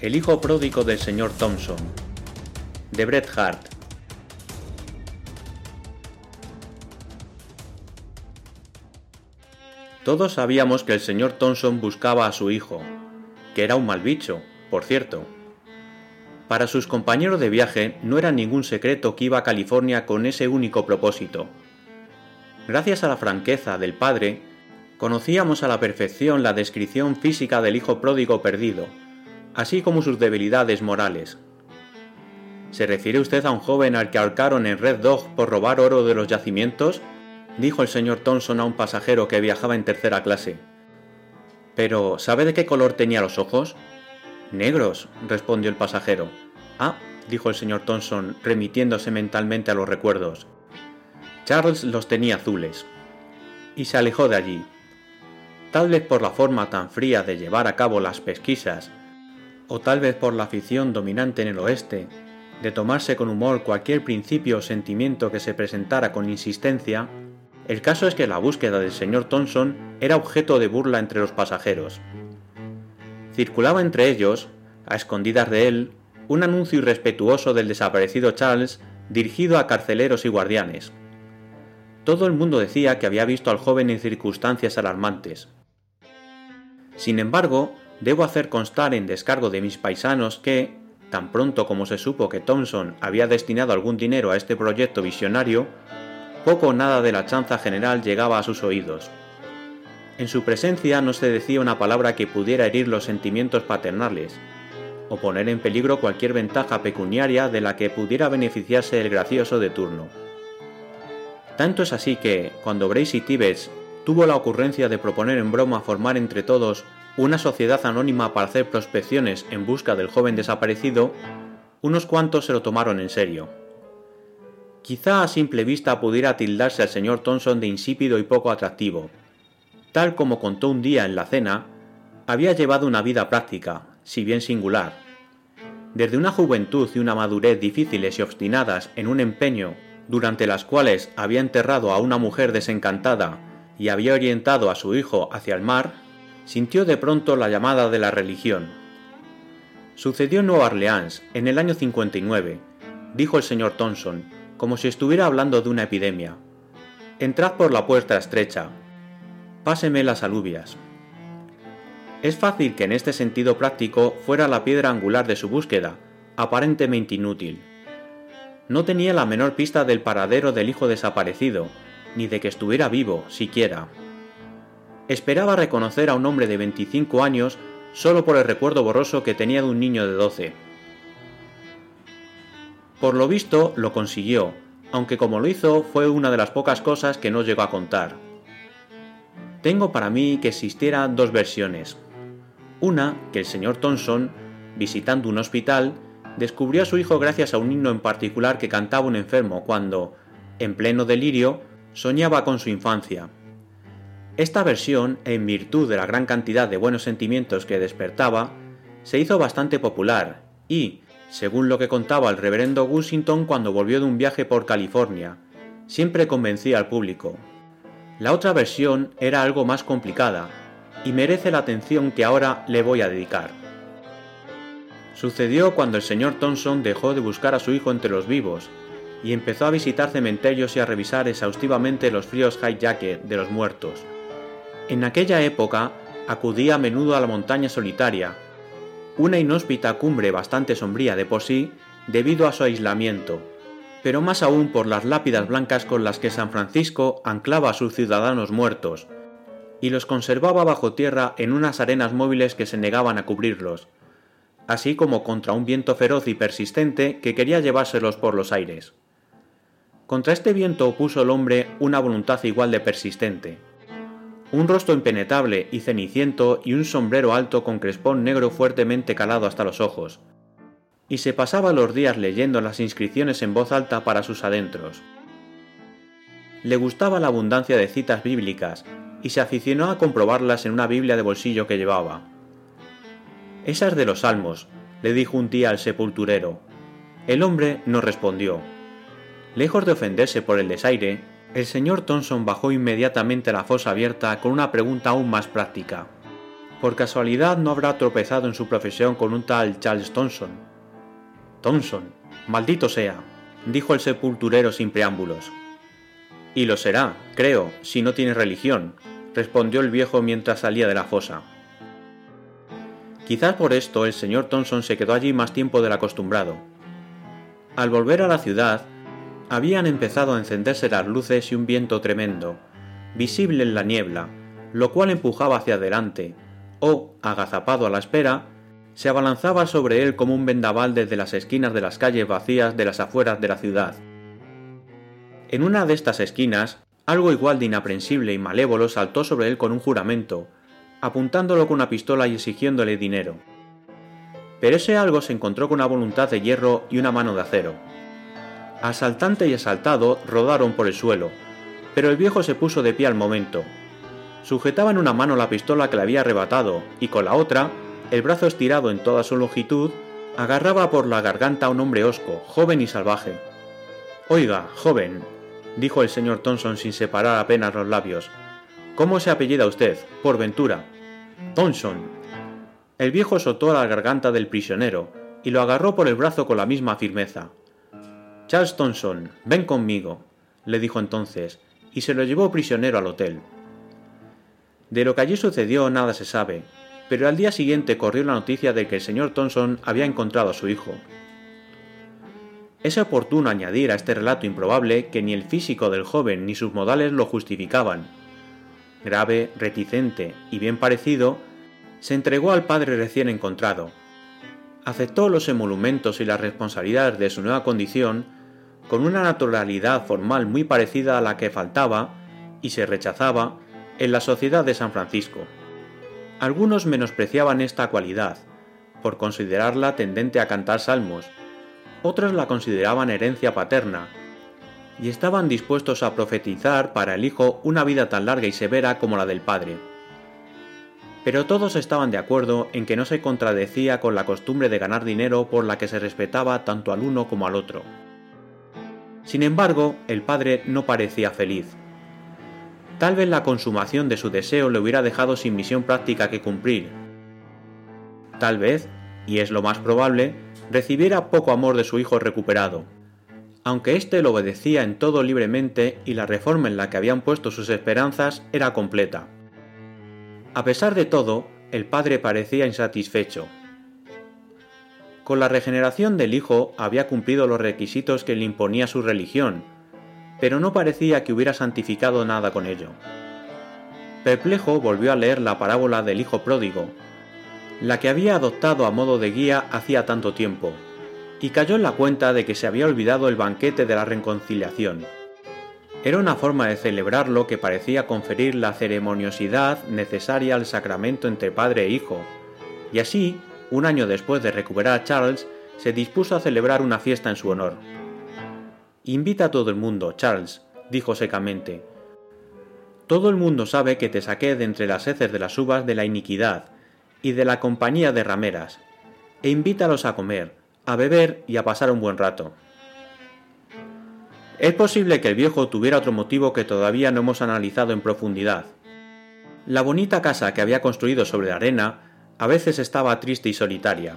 El hijo pródigo del señor Thompson, de Bret Hart. Todos sabíamos que el señor Thompson buscaba a su hijo, que era un mal bicho, por cierto. Para sus compañeros de viaje no era ningún secreto que iba a California con ese único propósito. Gracias a la franqueza del padre, conocíamos a la perfección la descripción física del hijo pródigo perdido, así como sus debilidades morales. ¿Se refiere usted a un joven al que ahorcaron en Red Dog por robar oro de los yacimientos? dijo el señor Thompson a un pasajero que viajaba en tercera clase. Pero, ¿sabe de qué color tenía los ojos? Negros, respondió el pasajero. Ah, dijo el señor Thompson, remitiéndose mentalmente a los recuerdos. Charles los tenía azules. Y se alejó de allí. Tal vez por la forma tan fría de llevar a cabo las pesquisas, o tal vez por la afición dominante en el oeste, de tomarse con humor cualquier principio o sentimiento que se presentara con insistencia, el caso es que la búsqueda del señor Thompson era objeto de burla entre los pasajeros. Circulaba entre ellos, a escondidas de él, un anuncio irrespetuoso del desaparecido Charles dirigido a carceleros y guardianes. Todo el mundo decía que había visto al joven en circunstancias alarmantes. Sin embargo, debo hacer constar en descargo de mis paisanos que, tan pronto como se supo que Thompson había destinado algún dinero a este proyecto visionario, poco o nada de la chanza general llegaba a sus oídos. En su presencia no se decía una palabra que pudiera herir los sentimientos paternales, o poner en peligro cualquier ventaja pecuniaria de la que pudiera beneficiarse el gracioso de turno. Tanto es así que, cuando Bracy Tibbets tuvo la ocurrencia de proponer en broma formar entre todos una sociedad anónima para hacer prospecciones en busca del joven desaparecido, unos cuantos se lo tomaron en serio. Quizá a simple vista pudiera tildarse al señor Thompson de insípido y poco atractivo. Tal como contó un día en la cena, había llevado una vida práctica, si bien singular. Desde una juventud y una madurez difíciles y obstinadas en un empeño, durante las cuales había enterrado a una mujer desencantada y había orientado a su hijo hacia el mar, sintió de pronto la llamada de la religión. Sucedió en Nueva Orleans, en el año 59, dijo el señor Thompson, como si estuviera hablando de una epidemia. Entrad por la puerta estrecha. Páseme las alubias. Es fácil que en este sentido práctico fuera la piedra angular de su búsqueda, aparentemente inútil. No tenía la menor pista del paradero del hijo desaparecido, ni de que estuviera vivo, siquiera. Esperaba reconocer a un hombre de 25 años solo por el recuerdo borroso que tenía de un niño de 12 por lo visto lo consiguió, aunque como lo hizo fue una de las pocas cosas que no llegó a contar. Tengo para mí que existieran dos versiones. Una, que el señor Thompson, visitando un hospital, descubrió a su hijo gracias a un himno en particular que cantaba un enfermo cuando, en pleno delirio, soñaba con su infancia. Esta versión, en virtud de la gran cantidad de buenos sentimientos que despertaba, se hizo bastante popular y, según lo que contaba el reverendo Washington cuando volvió de un viaje por California. Siempre convencía al público. La otra versión era algo más complicada y merece la atención que ahora le voy a dedicar. Sucedió cuando el señor Thompson dejó de buscar a su hijo entre los vivos y empezó a visitar cementerios y a revisar exhaustivamente los fríos high jacket de los muertos. En aquella época acudía a menudo a la montaña solitaria una inhóspita cumbre bastante sombría de por sí debido a su aislamiento, pero más aún por las lápidas blancas con las que San Francisco anclaba a sus ciudadanos muertos, y los conservaba bajo tierra en unas arenas móviles que se negaban a cubrirlos, así como contra un viento feroz y persistente que quería llevárselos por los aires. Contra este viento opuso el hombre una voluntad igual de persistente, un rostro impenetrable y ceniciento y un sombrero alto con crespón negro fuertemente calado hasta los ojos. Y se pasaba los días leyendo las inscripciones en voz alta para sus adentros. Le gustaba la abundancia de citas bíblicas y se aficionó a comprobarlas en una Biblia de bolsillo que llevaba. Esas de los Salmos, le dijo un día al sepulturero. El hombre no respondió. Lejos de ofenderse por el desaire, el señor Thompson bajó inmediatamente a la fosa abierta con una pregunta aún más práctica. Por casualidad no habrá tropezado en su profesión con un tal Charles Thompson. Thompson, maldito sea, dijo el sepulturero sin preámbulos. Y lo será, creo, si no tiene religión, respondió el viejo mientras salía de la fosa. Quizás por esto el señor Thompson se quedó allí más tiempo del acostumbrado. Al volver a la ciudad, habían empezado a encenderse las luces y un viento tremendo, visible en la niebla, lo cual empujaba hacia adelante, o, agazapado a la espera, se abalanzaba sobre él como un vendaval desde las esquinas de las calles vacías de las afueras de la ciudad. En una de estas esquinas, algo igual de inaprensible y malévolo saltó sobre él con un juramento, apuntándolo con una pistola y exigiéndole dinero. Pero ese algo se encontró con una voluntad de hierro y una mano de acero. Asaltante y asaltado rodaron por el suelo, pero el viejo se puso de pie al momento, Sujetaba en una mano la pistola que le había arrebatado y con la otra, el brazo estirado en toda su longitud, agarraba por la garganta a un hombre hosco, joven y salvaje. Oiga, joven, dijo el señor Thompson sin separar apenas los labios, ¿cómo se apellida usted, por ventura? Thompson. El viejo soltó la garganta del prisionero y lo agarró por el brazo con la misma firmeza. Charles Thompson, ven conmigo, le dijo entonces, y se lo llevó prisionero al hotel. De lo que allí sucedió nada se sabe, pero al día siguiente corrió la noticia de que el señor Thompson había encontrado a su hijo. Es oportuno añadir a este relato improbable que ni el físico del joven ni sus modales lo justificaban. Grave, reticente y bien parecido, se entregó al padre recién encontrado. Aceptó los emolumentos y las responsabilidades de su nueva condición con una naturalidad formal muy parecida a la que faltaba y se rechazaba en la sociedad de San Francisco. Algunos menospreciaban esta cualidad, por considerarla tendente a cantar salmos, otros la consideraban herencia paterna, y estaban dispuestos a profetizar para el hijo una vida tan larga y severa como la del padre. Pero todos estaban de acuerdo en que no se contradecía con la costumbre de ganar dinero por la que se respetaba tanto al uno como al otro. Sin embargo, el padre no parecía feliz. Tal vez la consumación de su deseo le hubiera dejado sin misión práctica que cumplir. Tal vez, y es lo más probable, recibiera poco amor de su hijo recuperado. Aunque éste lo obedecía en todo libremente y la reforma en la que habían puesto sus esperanzas era completa. A pesar de todo, el padre parecía insatisfecho. Con la regeneración del hijo había cumplido los requisitos que le imponía su religión, pero no parecía que hubiera santificado nada con ello. Perplejo volvió a leer la parábola del hijo pródigo, la que había adoptado a modo de guía hacía tanto tiempo, y cayó en la cuenta de que se había olvidado el banquete de la reconciliación. Era una forma de celebrarlo que parecía conferir la ceremoniosidad necesaria al sacramento entre padre e hijo, y así, un año después de recuperar a Charles, se dispuso a celebrar una fiesta en su honor. Invita a todo el mundo, Charles, dijo secamente. Todo el mundo sabe que te saqué de entre las heces de las uvas de la iniquidad y de la compañía de rameras, e invítalos a comer, a beber y a pasar un buen rato. Es posible que el viejo tuviera otro motivo que todavía no hemos analizado en profundidad. La bonita casa que había construido sobre la arena a veces estaba triste y solitaria.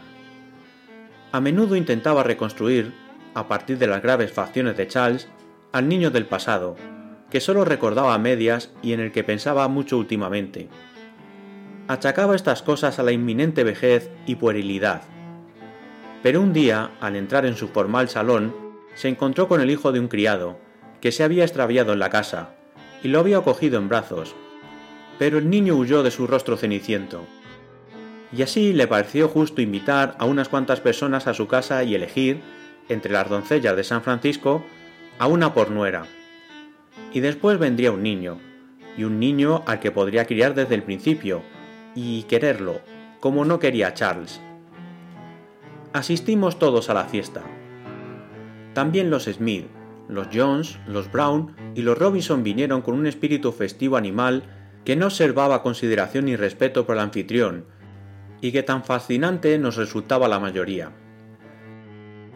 A menudo intentaba reconstruir a partir de las graves facciones de Charles, al niño del pasado, que solo recordaba a medias y en el que pensaba mucho últimamente. Achacaba estas cosas a la inminente vejez y puerilidad. Pero un día, al entrar en su formal salón, se encontró con el hijo de un criado, que se había extraviado en la casa, y lo había cogido en brazos. Pero el niño huyó de su rostro ceniciento. Y así le pareció justo invitar a unas cuantas personas a su casa y elegir, entre las doncellas de San Francisco a una por nuera. Y después vendría un niño, y un niño al que podría criar desde el principio, y quererlo, como no quería Charles. Asistimos todos a la fiesta. También los Smith, los Jones, los Brown y los Robinson vinieron con un espíritu festivo animal que no observaba consideración ni respeto por el anfitrión, y que tan fascinante nos resultaba la mayoría.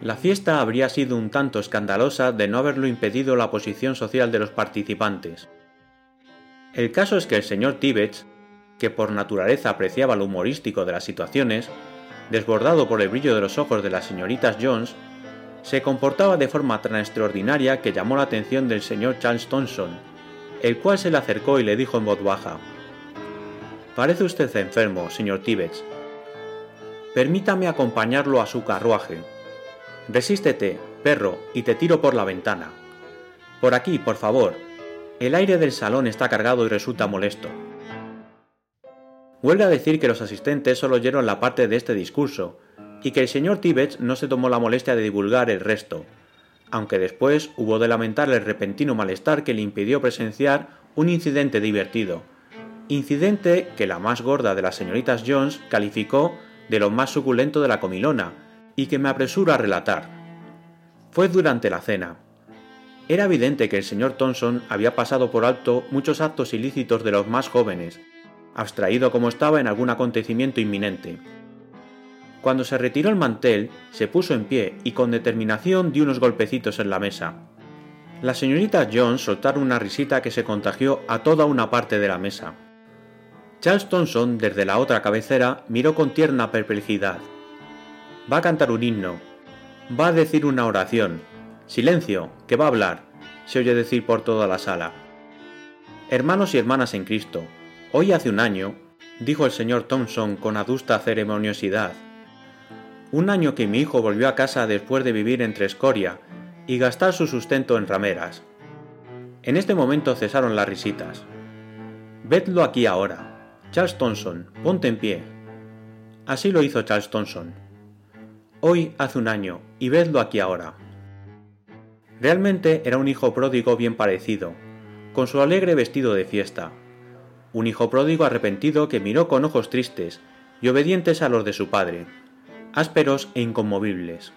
La fiesta habría sido un tanto escandalosa de no haberlo impedido la posición social de los participantes. El caso es que el señor Tibbets, que por naturaleza apreciaba lo humorístico de las situaciones, desbordado por el brillo de los ojos de las señoritas Jones, se comportaba de forma tan extraordinaria que llamó la atención del señor Charles Thompson, el cual se le acercó y le dijo en voz baja, Parece usted enfermo, señor Tibbets. Permítame acompañarlo a su carruaje. Resístete, perro, y te tiro por la ventana. Por aquí, por favor. El aire del salón está cargado y resulta molesto. Huelga decir que los asistentes solo oyeron la parte de este discurso, y que el señor Tibbets no se tomó la molestia de divulgar el resto, aunque después hubo de lamentar el repentino malestar que le impidió presenciar un incidente divertido, incidente que la más gorda de las señoritas Jones calificó de lo más suculento de la comilona, y que me apresuro a relatar. Fue durante la cena. Era evidente que el señor Thompson había pasado por alto muchos actos ilícitos de los más jóvenes, abstraído como estaba en algún acontecimiento inminente. Cuando se retiró el mantel, se puso en pie y con determinación dio unos golpecitos en la mesa. Las señoritas Jones soltaron una risita que se contagió a toda una parte de la mesa. Charles Thompson, desde la otra cabecera, miró con tierna perplejidad. Va a cantar un himno. Va a decir una oración. Silencio, que va a hablar, se oye decir por toda la sala. Hermanos y hermanas en Cristo, hoy hace un año, dijo el señor Thompson con adusta ceremoniosidad, un año que mi hijo volvió a casa después de vivir entre escoria y gastar su sustento en rameras. En este momento cesaron las risitas. Vedlo aquí ahora. Charles Thompson, ponte en pie. Así lo hizo Charles Thompson. Hoy hace un año, y vedlo aquí ahora. Realmente era un hijo pródigo bien parecido, con su alegre vestido de fiesta. Un hijo pródigo arrepentido que miró con ojos tristes y obedientes a los de su padre, ásperos e inconmovibles.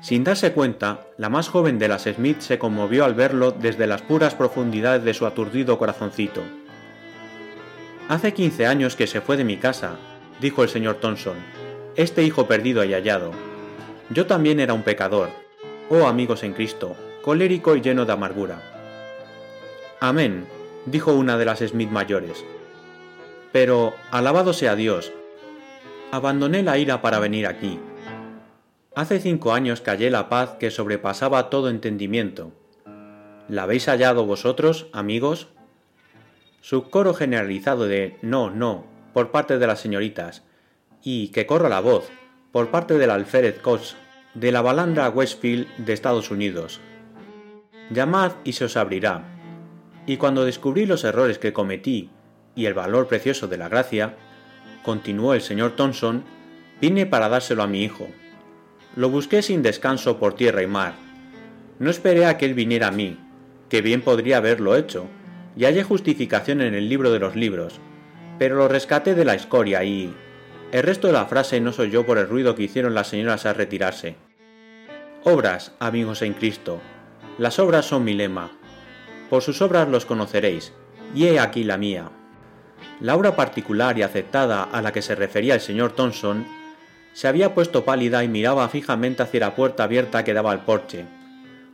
Sin darse cuenta, la más joven de las Smith se conmovió al verlo desde las puras profundidades de su aturdido corazoncito. Hace quince años que se fue de mi casa, dijo el señor Thompson, este hijo perdido y hallado. Yo también era un pecador, oh amigos en Cristo, colérico y lleno de amargura. Amén, dijo una de las Smith mayores. Pero, alabado sea Dios, Abandoné la ira para venir aquí. Hace cinco años callé la paz que sobrepasaba todo entendimiento. ¿La habéis hallado vosotros, amigos? Su coro generalizado de no, no, por parte de las señoritas, y que corra la voz, por parte del alférez Cox, de la balandra Westfield de Estados Unidos. Llamad y se os abrirá. Y cuando descubrí los errores que cometí y el valor precioso de la gracia, continuó el señor Thompson, vine para dárselo a mi hijo. Lo busqué sin descanso por tierra y mar. No esperé a que él viniera a mí, que bien podría haberlo hecho, y hallé justificación en el libro de los libros, pero lo rescaté de la escoria y... El resto de la frase no soy yo por el ruido que hicieron las señoras al retirarse. Obras, amigos en Cristo. Las obras son mi lema. Por sus obras los conoceréis, y he aquí la mía. La obra particular y aceptada a la que se refería el señor Thompson se había puesto pálida y miraba fijamente hacia la puerta abierta que daba al porche,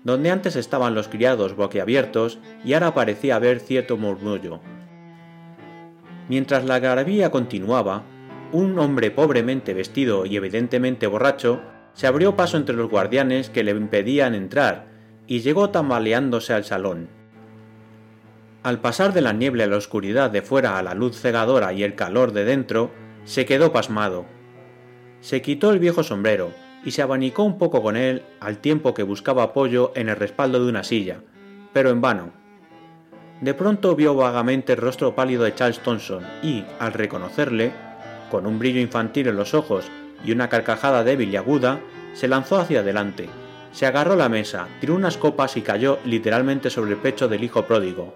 donde antes estaban los criados boquiabiertos y ahora parecía haber cierto murmullo. Mientras la garabía continuaba, un hombre pobremente vestido y evidentemente borracho se abrió paso entre los guardianes que le impedían entrar y llegó tambaleándose al salón. Al pasar de la niebla y la oscuridad de fuera a la luz cegadora y el calor de dentro, se quedó pasmado. Se quitó el viejo sombrero y se abanicó un poco con él al tiempo que buscaba apoyo en el respaldo de una silla, pero en vano. De pronto vio vagamente el rostro pálido de Charles Thompson y, al reconocerle, con un brillo infantil en los ojos y una carcajada débil y aguda, se lanzó hacia adelante, se agarró a la mesa, tiró unas copas y cayó literalmente sobre el pecho del hijo pródigo.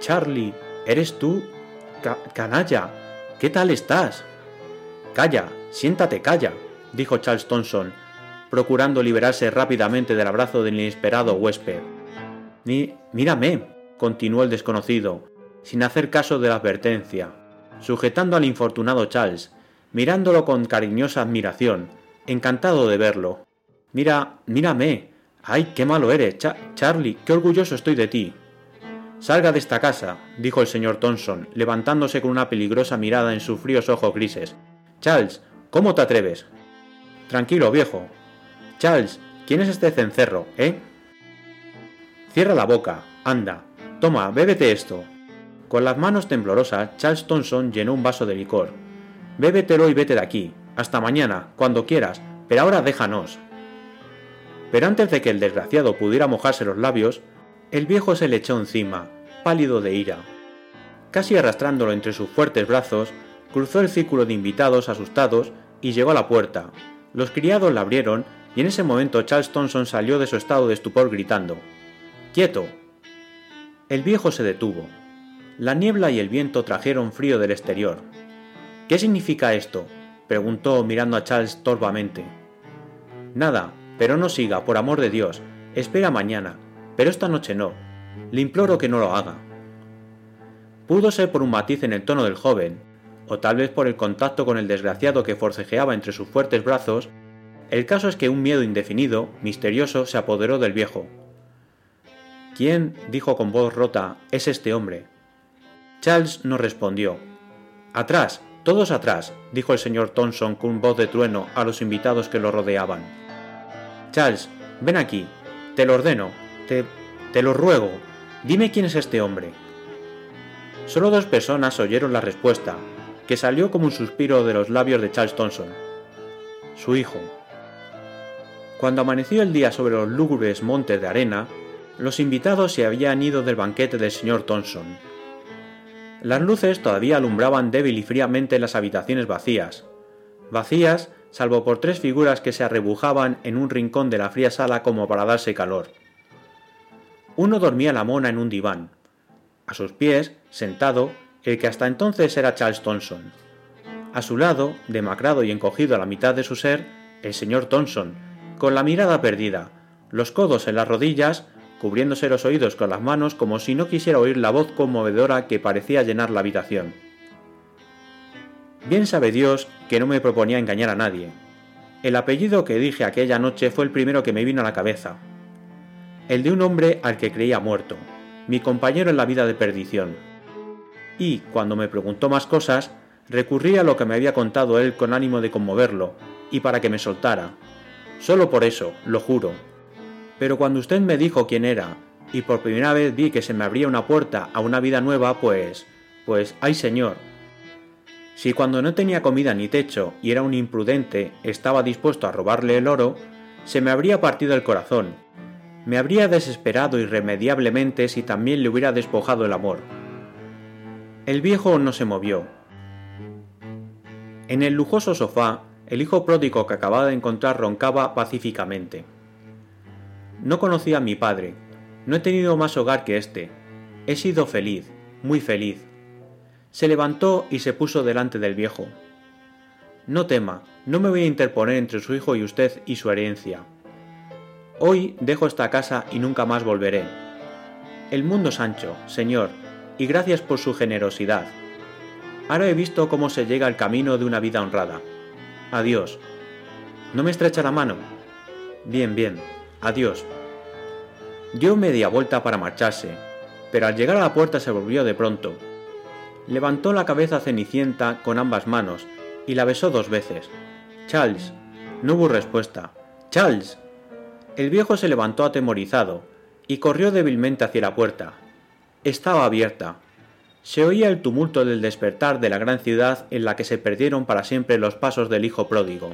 Charlie, ¿eres tú? canalla, ¿qué tal estás? Calla, siéntate, calla, dijo Charles Thompson, procurando liberarse rápidamente del abrazo del inesperado huésped. Mírame, continuó el desconocido, sin hacer caso de la advertencia, sujetando al infortunado Charles, mirándolo con cariñosa admiración, encantado de verlo. Mira, mírame. Ay, qué malo eres, Charlie, qué orgulloso estoy de ti. Salga de esta casa, dijo el señor Thomson, levantándose con una peligrosa mirada en sus fríos ojos grises. Charles, ¿cómo te atreves? Tranquilo, viejo. Charles, ¿quién es este cencerro, eh? Cierra la boca, anda. Toma, bébete esto. Con las manos temblorosas, Charles Thomson llenó un vaso de licor. Bébetelo y vete de aquí. Hasta mañana, cuando quieras, pero ahora déjanos. Pero antes de que el desgraciado pudiera mojarse los labios, el viejo se le echó encima, pálido de ira. Casi arrastrándolo entre sus fuertes brazos, cruzó el círculo de invitados asustados y llegó a la puerta. Los criados la abrieron y en ese momento Charles Thomson salió de su estado de estupor gritando ¡Quieto! El viejo se detuvo. La niebla y el viento trajeron frío del exterior. ¿Qué significa esto? preguntó mirando a Charles torvamente. Nada, pero no siga, por amor de Dios. Espera mañana, pero esta noche no. Le imploro que no lo haga. Pudo ser por un matiz en el tono del joven, o tal vez por el contacto con el desgraciado que forcejeaba entre sus fuertes brazos, el caso es que un miedo indefinido, misterioso, se apoderó del viejo. ¿Quién, dijo con voz rota, es este hombre? Charles no respondió. Atrás, todos atrás, dijo el señor Thomson con voz de trueno a los invitados que lo rodeaban. Charles, ven aquí, te lo ordeno, te, te lo ruego, dime quién es este hombre. Solo dos personas oyeron la respuesta, que salió como un suspiro de los labios de Charles Thomson. Su hijo. Cuando amaneció el día sobre los lúgubres montes de arena, los invitados se habían ido del banquete del señor Thomson. Las luces todavía alumbraban débil y fríamente las habitaciones vacías, vacías salvo por tres figuras que se arrebujaban en un rincón de la fría sala como para darse calor. Uno dormía la mona en un diván. A sus pies, sentado, el que hasta entonces era Charles Thomson. A su lado, demacrado y encogido a la mitad de su ser, el señor Thomson, con la mirada perdida, los codos en las rodillas, cubriéndose los oídos con las manos como si no quisiera oír la voz conmovedora que parecía llenar la habitación. Bien sabe Dios que no me proponía engañar a nadie. El apellido que dije aquella noche fue el primero que me vino a la cabeza. El de un hombre al que creía muerto, mi compañero en la vida de perdición. Y, cuando me preguntó más cosas, recurrí a lo que me había contado él con ánimo de conmoverlo, y para que me soltara. Solo por eso, lo juro. Pero cuando usted me dijo quién era, y por primera vez vi que se me abría una puerta a una vida nueva, pues... pues, ay señor, si cuando no tenía comida ni techo y era un imprudente estaba dispuesto a robarle el oro, se me habría partido el corazón. Me habría desesperado irremediablemente si también le hubiera despojado el amor. El viejo no se movió. En el lujoso sofá, el hijo pródigo que acababa de encontrar roncaba pacíficamente. No conocía a mi padre, no he tenido más hogar que este. He sido feliz, muy feliz se levantó y se puso delante del viejo. No tema, no me voy a interponer entre su hijo y usted y su herencia. Hoy dejo esta casa y nunca más volveré. El mundo es ancho, señor, y gracias por su generosidad. Ahora he visto cómo se llega al camino de una vida honrada. Adiós. ¿No me estrecha la mano? Bien, bien. Adiós. Dio media vuelta para marcharse, pero al llegar a la puerta se volvió de pronto levantó la cabeza cenicienta con ambas manos y la besó dos veces. Charles. No hubo respuesta. Charles. El viejo se levantó atemorizado y corrió débilmente hacia la puerta. Estaba abierta. Se oía el tumulto del despertar de la gran ciudad en la que se perdieron para siempre los pasos del hijo pródigo.